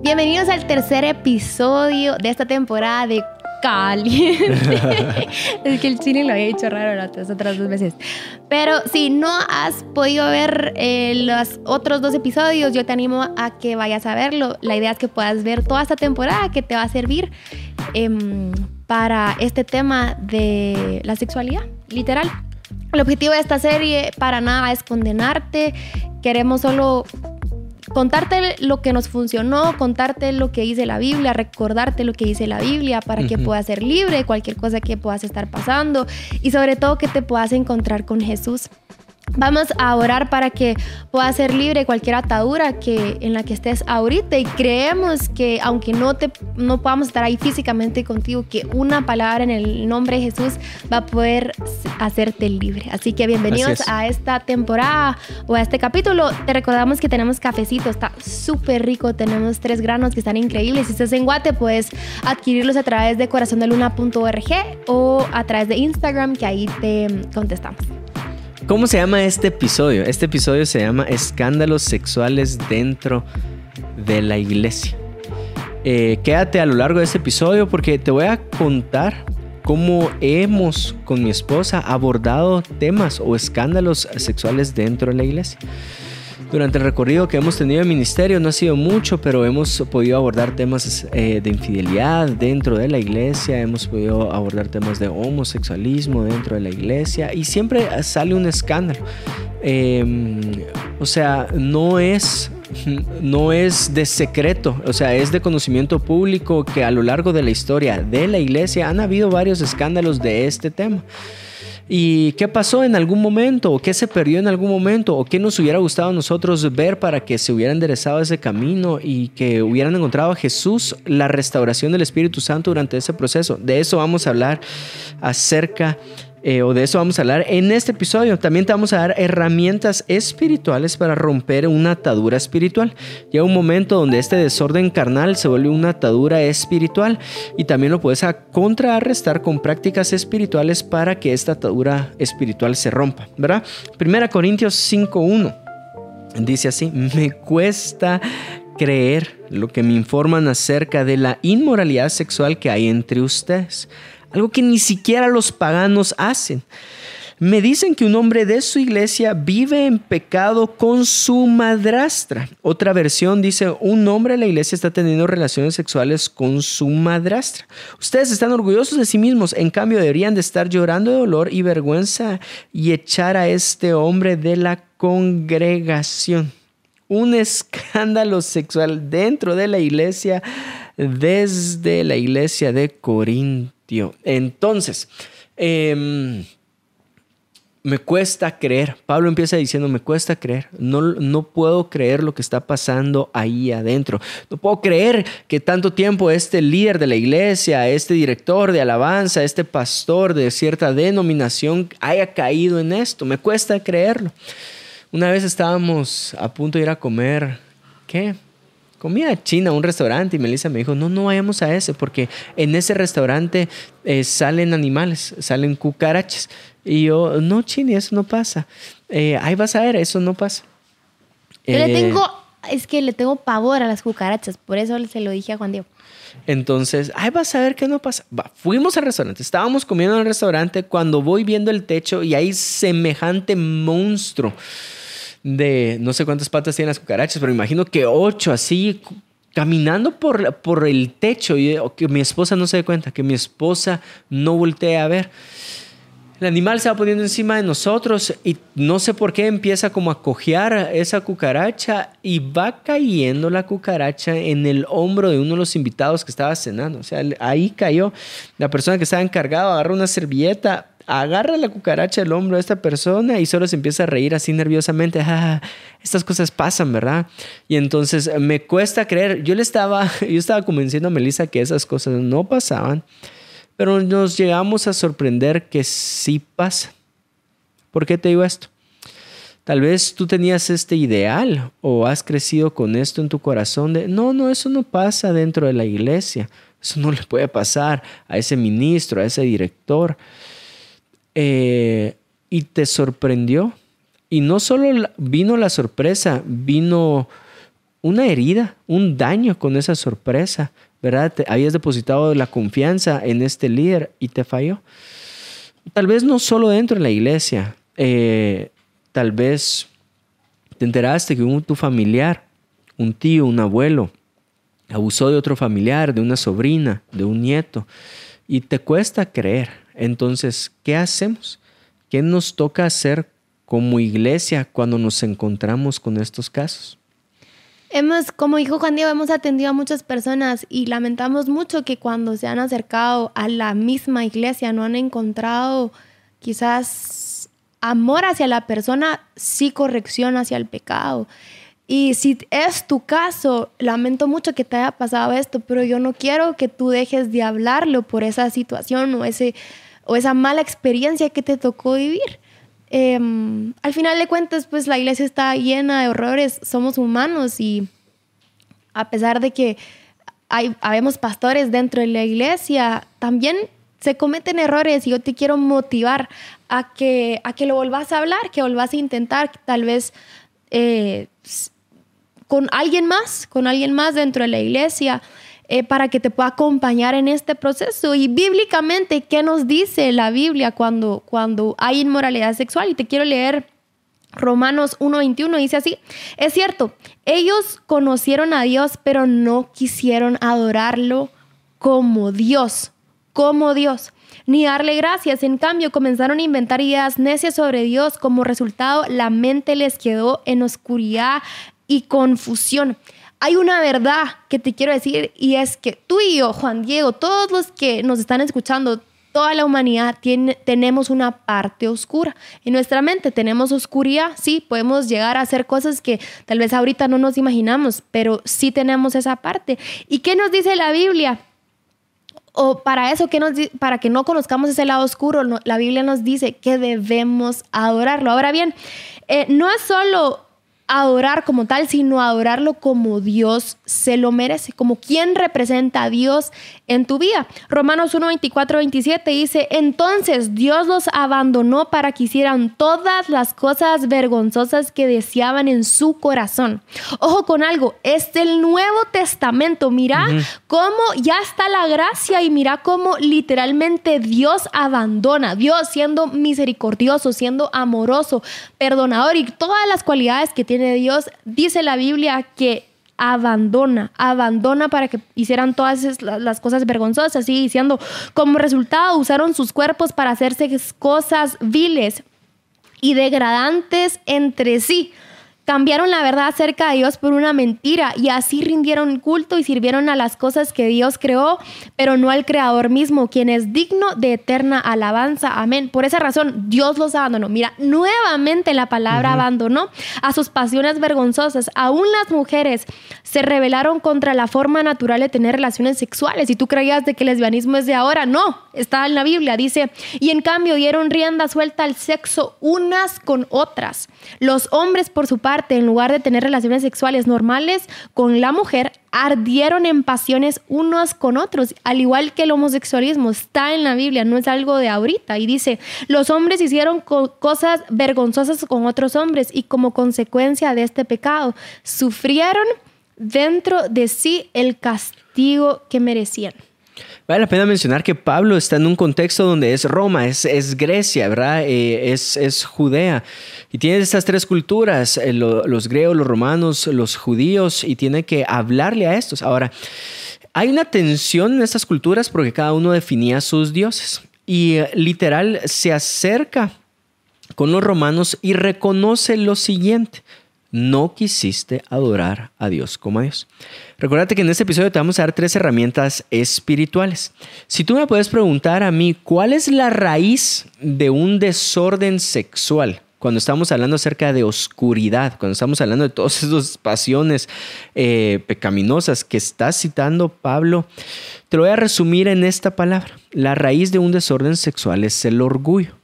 Bienvenidos al tercer episodio de esta temporada de caliente. es que el cine lo había hecho raro las otras dos veces. Pero si no has podido ver eh, los otros dos episodios, yo te animo a que vayas a verlo. La idea es que puedas ver toda esta temporada que te va a servir em, para este tema de la sexualidad, literal. El objetivo de esta serie para nada es condenarte. Queremos solo contarte lo que nos funcionó, contarte lo que dice la Biblia, recordarte lo que dice la Biblia para que puedas ser libre de cualquier cosa que puedas estar pasando y sobre todo que te puedas encontrar con Jesús. Vamos a orar para que puedas ser libre cualquier atadura que, en la que estés ahorita y creemos que aunque no, te, no podamos estar ahí físicamente contigo, que una palabra en el nombre de Jesús va a poder hacerte libre. Así que bienvenidos a esta temporada o a este capítulo. Te recordamos que tenemos cafecito, está súper rico, tenemos tres granos que están increíbles. Si estás en Guate, puedes adquirirlos a través de corazondeluna.org o a través de Instagram, que ahí te contestamos. ¿Cómo se llama este episodio? Este episodio se llama Escándalos sexuales dentro de la iglesia. Eh, quédate a lo largo de este episodio porque te voy a contar cómo hemos con mi esposa abordado temas o escándalos sexuales dentro de la iglesia. Durante el recorrido que hemos tenido en ministerio no ha sido mucho, pero hemos podido abordar temas eh, de infidelidad dentro de la iglesia, hemos podido abordar temas de homosexualismo dentro de la iglesia y siempre sale un escándalo. Em, o sea, no es no es de secreto, o sea, es de conocimiento público que a lo largo de la historia de la iglesia han habido varios escándalos de este tema. ¿Y qué pasó en algún momento? ¿O qué se perdió en algún momento? ¿O qué nos hubiera gustado a nosotros ver para que se hubiera enderezado ese camino y que hubieran encontrado a Jesús la restauración del Espíritu Santo durante ese proceso? De eso vamos a hablar acerca eh, o de eso vamos a hablar en este episodio. También te vamos a dar herramientas espirituales para romper una atadura espiritual. Llega un momento donde este desorden carnal se vuelve una atadura espiritual y también lo puedes contrarrestar con prácticas espirituales para que esta atadura espiritual se rompa, ¿verdad? Primera Corintios 5.1 dice así, me cuesta creer lo que me informan acerca de la inmoralidad sexual que hay entre ustedes algo que ni siquiera los paganos hacen. Me dicen que un hombre de su iglesia vive en pecado con su madrastra. Otra versión dice, un hombre de la iglesia está teniendo relaciones sexuales con su madrastra. Ustedes están orgullosos de sí mismos, en cambio deberían de estar llorando de dolor y vergüenza y echar a este hombre de la congregación. Un escándalo sexual dentro de la iglesia desde la iglesia de Corinto. Entonces, em, me cuesta creer. Pablo empieza diciendo, me cuesta creer. No, no puedo creer lo que está pasando ahí adentro. No puedo creer que tanto tiempo este líder de la iglesia, este director de alabanza, este pastor de cierta denominación haya caído en esto. Me cuesta creerlo. Una vez estábamos a punto de ir a comer, ¿qué? Comida china, un restaurante, y Melissa me dijo, no, no vayamos a ese, porque en ese restaurante eh, salen animales, salen cucarachas. Y yo, no, Chini, eso no pasa. Eh, ahí vas a ver, eso no pasa. Yo le eh, tengo, es que le tengo pavor a las cucarachas, por eso se lo dije a Juan Diego. Entonces, ahí vas a ver qué no pasa. fuimos al restaurante, estábamos comiendo en el restaurante cuando voy viendo el techo y hay semejante monstruo de no sé cuántas patas tienen las cucarachas, pero imagino que ocho así caminando por, por el techo y que mi esposa no se dé cuenta, que mi esposa no voltee a ver. El animal se va poniendo encima de nosotros y no sé por qué empieza como a cojear esa cucaracha y va cayendo la cucaracha en el hombro de uno de los invitados que estaba cenando. O sea, ahí cayó. La persona que estaba encargada agarra una servilleta, agarra la cucaracha del hombro de esta persona y solo se empieza a reír así nerviosamente. Ah, estas cosas pasan, ¿verdad? Y entonces me cuesta creer. Yo le estaba, yo estaba convenciendo a Melissa que esas cosas no pasaban, pero nos llegamos a sorprender que sí pasan. ¿Por qué te digo esto? Tal vez tú tenías este ideal o has crecido con esto en tu corazón de, no, no, eso no pasa dentro de la iglesia. Eso no le puede pasar a ese ministro, a ese director. Eh, y te sorprendió. Y no solo vino la sorpresa, vino una herida, un daño con esa sorpresa, ¿verdad? habías depositado la confianza en este líder y te falló. Tal vez no solo dentro de la iglesia, eh, tal vez te enteraste que un, tu familiar, un tío, un abuelo, abusó de otro familiar, de una sobrina, de un nieto, y te cuesta creer. Entonces, ¿qué hacemos? ¿Qué nos toca hacer como iglesia cuando nos encontramos con estos casos? Hemos, como dijo Juan Diego, hemos atendido a muchas personas y lamentamos mucho que cuando se han acercado a la misma iglesia no han encontrado quizás amor hacia la persona, sí corrección hacia el pecado. Y si es tu caso, lamento mucho que te haya pasado esto, pero yo no quiero que tú dejes de hablarlo por esa situación o, ese, o esa mala experiencia que te tocó vivir. Em, al final de cuentas, pues la iglesia está llena de errores, somos humanos y a pesar de que hay, habemos pastores dentro de la iglesia, también se cometen errores y yo te quiero motivar a que, a que lo volvás a hablar, que volvás a intentar, tal vez eh, con alguien más, con alguien más dentro de la iglesia. Eh, para que te pueda acompañar en este proceso. Y bíblicamente, ¿qué nos dice la Biblia cuando, cuando hay inmoralidad sexual? Y te quiero leer Romanos 1.21, dice así, es cierto, ellos conocieron a Dios, pero no quisieron adorarlo como Dios, como Dios ni darle gracias. En cambio, comenzaron a inventar ideas necias sobre Dios. Como resultado, la mente les quedó en oscuridad y confusión hay una verdad que te quiero decir y es que tú y yo, Juan Diego, todos los que nos están escuchando, toda la humanidad tiene, tenemos una parte oscura. En nuestra mente tenemos oscuridad, sí, podemos llegar a hacer cosas que tal vez ahorita no nos imaginamos, pero sí tenemos esa parte. ¿Y qué nos dice la Biblia? O para eso, nos, para que no conozcamos ese lado oscuro, la Biblia nos dice que debemos adorarlo. Ahora bien, eh, no es solo adorar como tal, sino adorarlo como Dios se lo merece, como quien representa a Dios en tu vida. Romanos 1, 24, 27 dice, entonces Dios los abandonó para que hicieran todas las cosas vergonzosas que deseaban en su corazón. Ojo con algo, es el Nuevo Testamento, mira cómo ya está la gracia y mira cómo literalmente Dios abandona, Dios siendo misericordioso, siendo amoroso, perdonador y todas las cualidades que tiene de Dios, dice la Biblia que abandona, abandona para que hicieran todas las cosas vergonzosas, así diciendo, como resultado usaron sus cuerpos para hacerse cosas viles y degradantes entre sí Cambiaron la verdad acerca de Dios por una mentira y así rindieron culto y sirvieron a las cosas que Dios creó, pero no al Creador mismo, quien es digno de eterna alabanza. Amén. Por esa razón, Dios los abandonó. Mira, nuevamente la palabra abandonó a sus pasiones vergonzosas. Aún las mujeres se rebelaron contra la forma natural de tener relaciones sexuales. Y tú creías de que el lesbianismo es de ahora, no, está en la Biblia, dice, y en cambio dieron rienda suelta al sexo unas con otras. Los hombres, por su parte, en lugar de tener relaciones sexuales normales con la mujer, ardieron en pasiones unos con otros, al igual que el homosexualismo está en la Biblia, no es algo de ahorita. Y dice, los hombres hicieron cosas vergonzosas con otros hombres y como consecuencia de este pecado, sufrieron dentro de sí el castigo que merecían. Vale la pena mencionar que Pablo está en un contexto donde es Roma, es, es Grecia, ¿verdad? Eh, es, es, Judea. Y tiene estas tres culturas, eh, los griegos, los romanos, los judíos, y tiene que hablarle a estos. Ahora, hay una tensión en estas culturas porque cada uno definía sus dioses. Y eh, literal se acerca con los romanos y reconoce lo siguiente no quisiste adorar a Dios como a Dios. Recuérdate que en este episodio te vamos a dar tres herramientas espirituales. Si tú me puedes preguntar a mí, ¿cuál es la raíz de un desorden sexual? Cuando estamos hablando acerca de oscuridad, cuando estamos hablando de todas esas pasiones eh, pecaminosas que está citando Pablo, te lo voy a resumir en esta palabra. La raíz de un desorden sexual es el orgullo.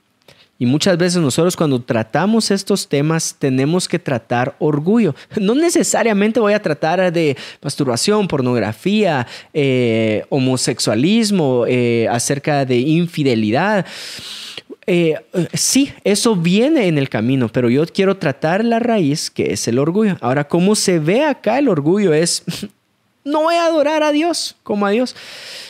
Y muchas veces nosotros cuando tratamos estos temas tenemos que tratar orgullo. No necesariamente voy a tratar de masturbación, pornografía, eh, homosexualismo, eh, acerca de infidelidad. eh, sí, eso viene en el camino, pero yo quiero tratar la raíz que es el orgullo. Ahora, ¿cómo se ve acá el orgullo? Es, no voy a adorar a Dios como a Dios.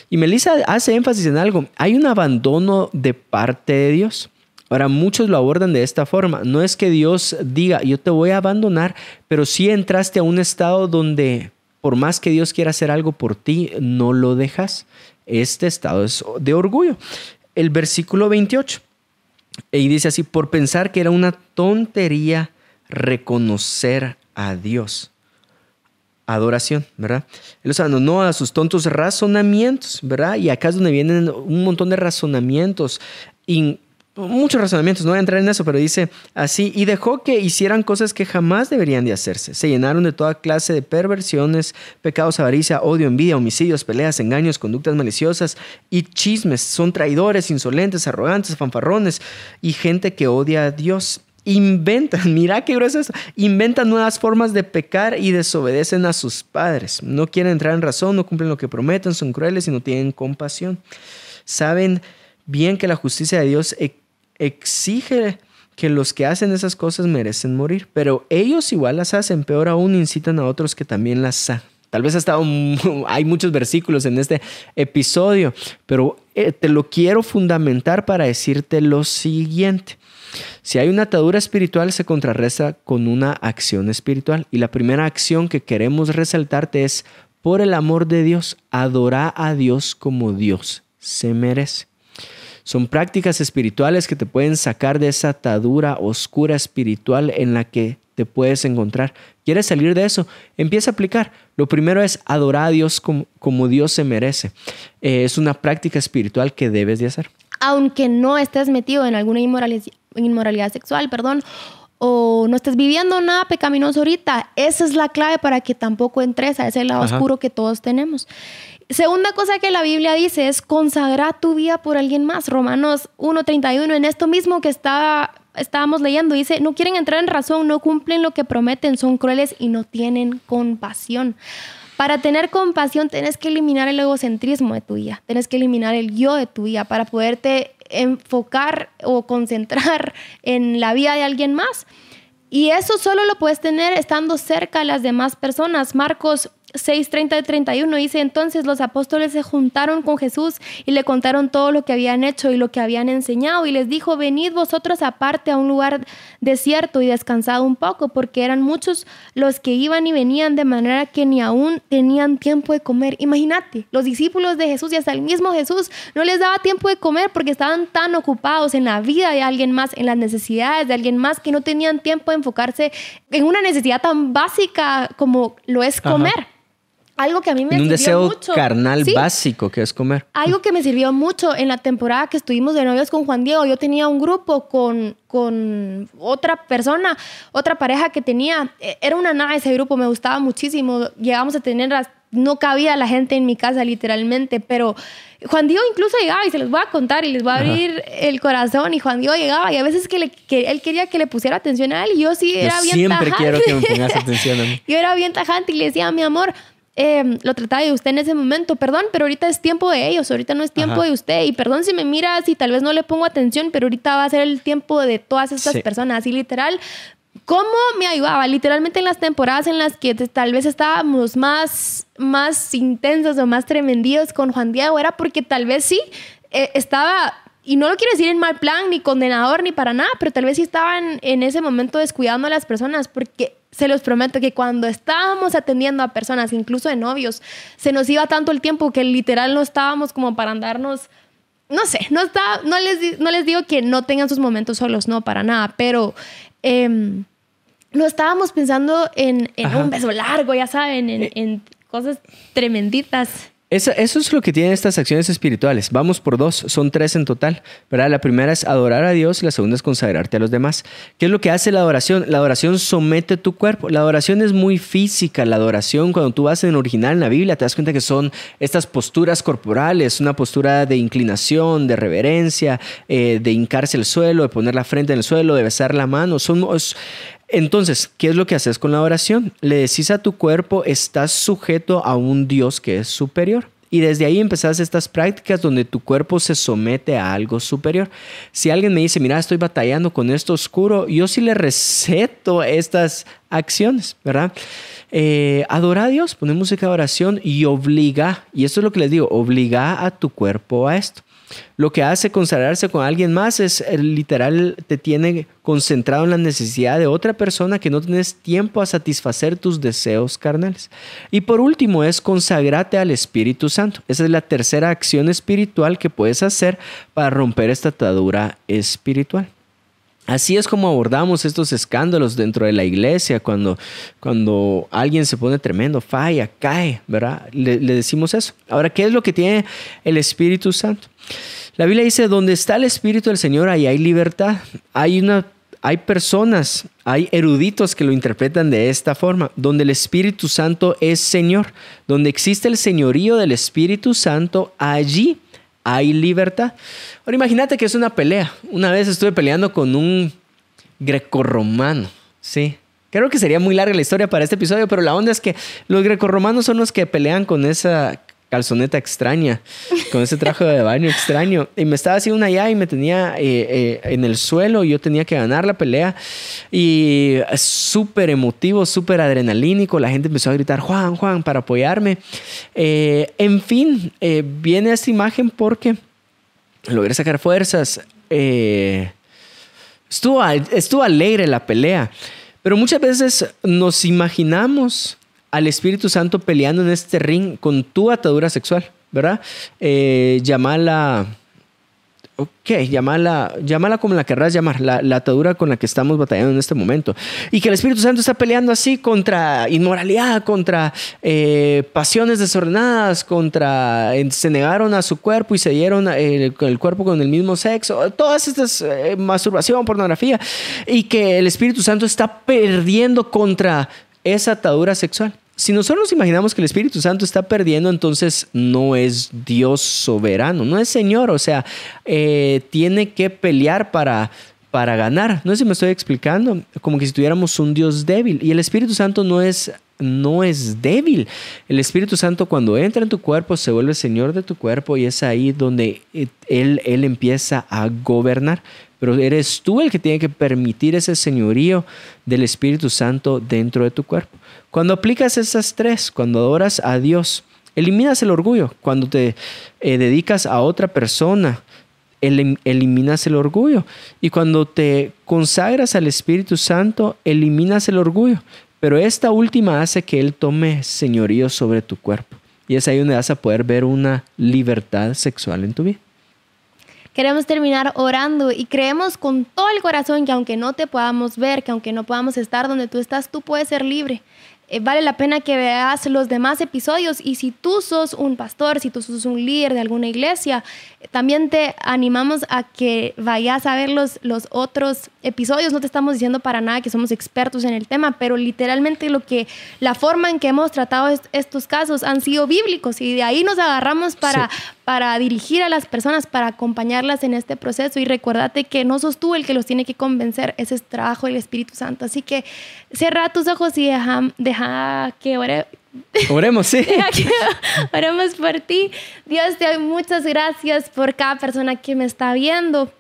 Y Melissa hace énfasis en algo, hay un abandono de parte de Dios. Ahora, muchos lo abordan de esta forma. No es que Dios diga, yo te voy a abandonar, pero sí entraste a un estado donde, por más que Dios quiera hacer algo por ti, no lo dejas. Este estado es de orgullo. El versículo 28. Y dice así, por pensar que era una tontería reconocer a Dios. Adoración, ¿verdad? Él no a sus tontos razonamientos, ¿verdad? Y acá es donde vienen un montón de razonamientos muchos razonamientos, no voy a entrar en eso, pero dice así, y dejó que hicieran cosas que jamás deberían de hacerse. Se llenaron de toda clase de perversiones, pecados, avaricia, odio, envidia, homicidios, peleas, engaños, conductas maliciosas y chismes. Son traidores, insolentes, arrogantes, fanfarrones y gente que odia a Dios. Inventan, mira qué grueso es inventan nuevas formas de pecar y desobedecen a sus padres. No quieren entrar en razón, no cumplen lo que prometen, son crueles y no tienen compasión. Saben bien que la justicia de Dios exige que los que hacen esas cosas merecen morir, pero ellos igual las hacen, peor aún incitan a otros que también las hacen. Tal vez hasta hay muchos versículos en este episodio, pero eh, te lo quiero fundamentar para decirte lo siguiente. Si hay una atadura espiritual, se contrarresta con una acción espiritual. Y la primera acción que queremos resaltarte es, por el amor de Dios, adora a Dios como Dios se merece. Son prácticas espirituales que te pueden sacar de esa atadura oscura espiritual en la que te puedes encontrar. ¿Quieres salir de eso? Empieza a aplicar. Lo primero es adorar a Dios como, Dios se merece. Eh, es una práctica espiritual que debes de hacer. Aunque no estés metido en alguna inmoralidad, inmoralidad sexual, perdón, o no estés viviendo nada pecaminoso ahorita, esa es la clave para que tampoco entres a ese lado oscuro que todos tenemos. Segunda cosa que la Biblia dice es consagrar tu vida por alguien más. Romanos 1.31, en esto mismo que estábamos leyendo, dice, no quieren entrar en razón, no cumplen lo que prometen, son crueles y no tienen compasión. Para tener compasión tienes que eliminar el egocentrismo de tu vida, tienes que eliminar el yo de tu vida para poderte enfocar o concentrar en la vida de alguien más. Y eso solo lo puedes tener estando cerca de las demás personas. Marcos 6, 30 y 31 dice, entonces los apóstoles se juntaron con Jesús y le contaron todo lo que habían hecho y lo que habían enseñado y les dijo, venid vosotros aparte a un lugar desierto y descansad un poco, porque eran muchos los que iban y venían de manera que ni aún tenían tiempo de comer. Imagínate, los discípulos de Jesús y hasta el mismo Jesús no les daba tiempo de comer porque estaban tan ocupados en la vida de alguien más, en las necesidades de alguien más, que no tenían tiempo de enfocarse en una necesidad tan básica como lo es comer. Algo que a mí me un deseo carnal básico que es comer. Algo que me sirvió mucho en la temporada que estuvimos de novios con Juan Diego. Yo tenía un grupo con, con otra persona, otra pareja que tenía. E, era una nada ese grupo, me gustaba muchísimo. Llegamos a tener, no cabía la gente en mi casa literalmente, pero Juan Diego incluso llegaba y se los voy a contar y les voy a abrir el corazón. Y Juan Diego llegaba y a veces que, le, que él quería que le pusiera atención a él y yo sí era bien tajante. Siempre quiero que me pongas atención a mí. yo era bien tajante y le decía, mi amor Em, lo trataba de usted en ese momento, perdón, pero ahorita es tiempo de ellos, ahorita no es tiempo de usted. Y perdón si me mira, si tal vez no le pongo atención, pero ahorita va a ser el tiempo de todas estas personas. Y literal, ¿cómo me ayudaba? Literalmente en las temporadas en las que tal vez estábamos más, más intensos o más tremendidos con Juan Diego, era porque tal vez sí eh, estaba y no lo quiero decir en mal plan, ni condenador, ni para nada, pero tal vez sí estaban en ese momento descuidando a las personas, porque se los prometo que cuando estábamos atendiendo a personas, incluso de novios, se nos iba tanto el tiempo que literal no estábamos como para andarnos, no sé, no, está, no, les, no les digo que no tengan sus momentos solos, no, para nada, pero... Em, no estábamos pensando en, un beso largo, ya saben, en, eh. en cosas tremenditas. Eso, es lo que tienen estas acciones espirituales. Vamos por dos, son tres en total. La primera es adorar a Dios la segunda es consagrarte a los demás. ¿Qué es lo que hace la adoración? La adoración somete tu cuerpo. La adoración es muy física. La adoración, cuando tú vas en original en la Biblia, te das cuenta que son estas posturas corporales, una postura de inclinación, de reverencia, eh, de hincarse el suelo, de poner la frente en el suelo, de besar la mano. Son, entonces, ¿qué es lo que haces con la oración? Le decís a tu cuerpo, estás sujeto a un Dios que es superior. Y desde ahí empezás estas prácticas donde tu cuerpo se somete a algo superior. Si alguien me dice, mira, estoy batallando con esto oscuro, yo sí le receto estas acciones, ¿verdad? Eh, adora a Dios, pone música de oración y obliga, y esto es lo que les digo, obliga a tu cuerpo a esto. Lo que hace consagrarse con alguien más es eh, literal, te tiene concentrado en la necesidad de otra persona que no tienes tiempo a satisfacer tus deseos carnales. Y por último es consagrarte al Espíritu Santo. Esa es la tercera acción espiritual que puedes hacer para romper esta atadura espiritual. Así es como abordamos estos escándalos dentro de la iglesia, cuando, cuando alguien se pone tremendo, falla, cae, ¿verdad? Le, decimos eso. Ahora, ¿qué es lo que tiene el Espíritu Santo? La Biblia dice, donde está el Espíritu del Señor, ahí hay libertad. Hay una hay personas, hay eruditos que lo interpretan de esta forma, donde el Espíritu Santo es Señor, donde existe el señorío del Espíritu Santo, allí hay libertad. Ahora imagínate que es una pelea. Una vez estuve peleando con un grecorromano, ¿sí? Creo que sería muy larga la historia para este episodio, pero la onda es que los grecorromanos son los que pelean con esa calzoneta extraña, con ese traje de baño extraño. Y me estaba haciendo una allá y me tenía eh, eh, en el suelo y yo tenía que ganar la pelea. Y súper emotivo, súper adrenalínico. La gente empezó a gritar, Juan, Juan, para apoyarme. Eh, en fin, viene esta imagen porque logré sacar fuerzas. estuvo, estuvo alegre la pelea. Pero muchas veces nos imaginamos al Espíritu Santo peleando en este ring con tu atadura sexual, ¿verdad? Eh, llamala, ok, llamala, llámala como la querrás llamar, la, atadura con la que estamos batallando en este momento. Y que el Espíritu Santo está peleando así contra inmoralidad, contra eh, pasiones desordenadas, contra, se negaron a su cuerpo y se dieron el, el cuerpo con el mismo sexo, todas estas, eh, masturbación, pornografía, y que el Espíritu Santo está perdiendo contra esa atadura sexual si nosotros imaginamos que el Espíritu Santo está perdiendo, entonces no es Dios soberano, no es Señor, o sea, eh, tiene que pelear para, para ganar. No sé si me estoy explicando, como que si tuviéramos un Dios débil. Y el Espíritu Santo no es, no es débil. El Espíritu Santo cuando entra en tu cuerpo se vuelve Señor de tu cuerpo y es ahí donde Él, él empieza a gobernar. Pero eres tú el que tiene que permitir ese señorío del Espíritu Santo dentro de tu cuerpo. Cuando aplicas esas tres, cuando adoras a Dios, eliminas el orgullo. Cuando te eh, dedicas a otra persona, eliminas el orgullo. Y cuando te consagras al Espíritu Santo, eliminas el orgullo. Pero esta última hace que Él tome señorío sobre tu cuerpo. Y es ahí donde vas a poder ver una libertad sexual en tu vida. Queremos terminar orando y creemos con todo el corazón que aunque no te podamos ver, que aunque no podamos estar donde tú estás, tú puedes ser libre. Eh, vale la pena que veas los demás episodios y si tú sos un pastor, si tú sos un líder de alguna iglesia, también te animamos a que vayas a ver los, los otros episodios. No te estamos diciendo para nada que somos expertos en el tema, pero literalmente lo que la forma en que hemos tratado estos casos han sido bíblicos y de ahí nos agarramos para, para dirigir a las personas, para acompañarlas en este proceso. Y recuérdate que no sos tú el que los tiene que convencer, ese es trabajo del Espíritu Santo. Así que cierra tus ojos y deja, deja que ore Oremos, sí. Oremos por ti. Dios, te doy muchas gracias por cada persona que me está viendo.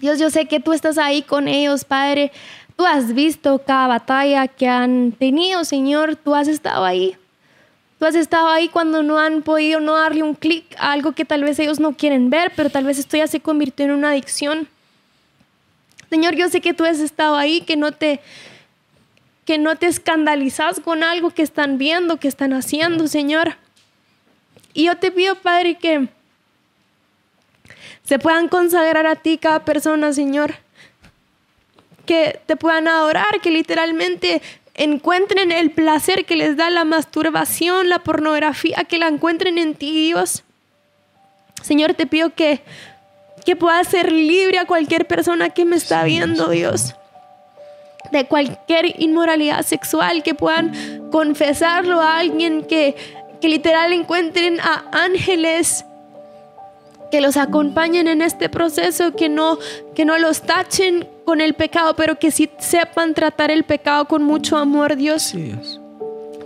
Dios, yo sé que tú estás ahí con ellos, Padre. Tú has visto cada batalla que han tenido, Señor. Tú has estado ahí. Tú has estado ahí cuando no han podido no darle un clic a algo que tal vez ellos no quieren ver, pero tal vez esto ya se convirtió en una adicción. Señor, yo sé que tú has estado ahí, que no te que no te escandalizas con algo que están viendo, que están haciendo, Señor. Y yo te pido, Padre, que se puedan consagrar a ti cada persona, Señor. Que te puedan adorar, que literalmente encuentren el placer que les da la masturbación, la pornografía, que la encuentren en ti, Dios. Señor, te pido que, que puedas ser libre a cualquier persona que me está viendo, Dios de cualquier inmoralidad sexual, que puedan confesarlo a alguien, que, que literal encuentren a ángeles que los acompañen en este proceso, que no, que no los tachen con el pecado, pero que sí sepan tratar el pecado con mucho amor, Dios.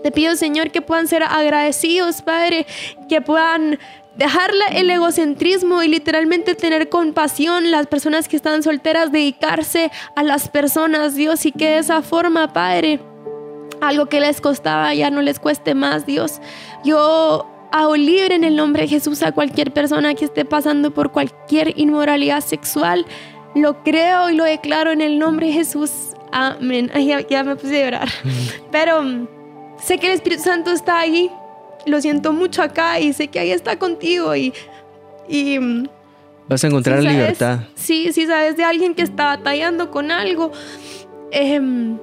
Te pido, Señor, que puedan ser agradecidos, Padre, que puedan dejar el egocentrismo y literalmente tener compasión, las personas que están solteras, dedicarse a las personas, Dios, y que de esa forma, Padre, algo que les costaba ya no les cueste más, Dios. Yo hago libre en el nombre de Jesús a cualquier persona que esté pasando por cualquier inmoralidad sexual. Lo creo y lo declaro en el nombre de Jesús. Amén. ya, me puse a llorar. Pero mm, sé que el Espíritu Santo está ahí lo siento mucho acá y sé que ahí está contigo y... y mm, Vas a encontrar la libertad. Sí, sí, sabes de alguien que está batallando con algo. Em,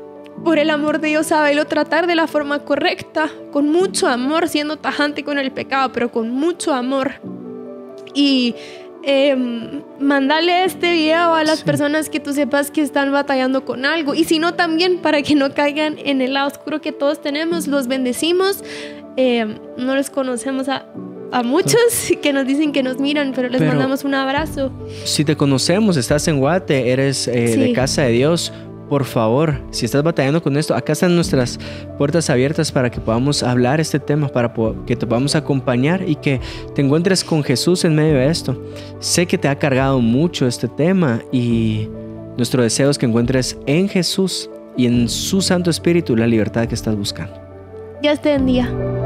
por el amor de Dios, lo tratar de la forma correcta, con mucho amor, siendo tajante con el pecado, pero con mucho amor. Y eh, mandarle este video a las personas que tú sepas que están batallando con algo. Y si no, también para que no caigan en el lado oscuro que todos tenemos, los bendecimos. Eh, no les conocemos a, a muchos que nos dicen que nos miran, pero les mandamos un abrazo. Si te conocemos, estás en Guate, eres eh, de casa de Dios, por favor, si estás batallando con esto, acá están nuestras puertas abiertas para que podamos hablar este tema, para que te podamos acompañar y que te encuentres con Jesús en medio de esto. Sé que te ha cargado mucho este tema y nuestro deseo es que encuentres en Jesús y en su Santo Espíritu la libertad que estás buscando. Dios te bendiga.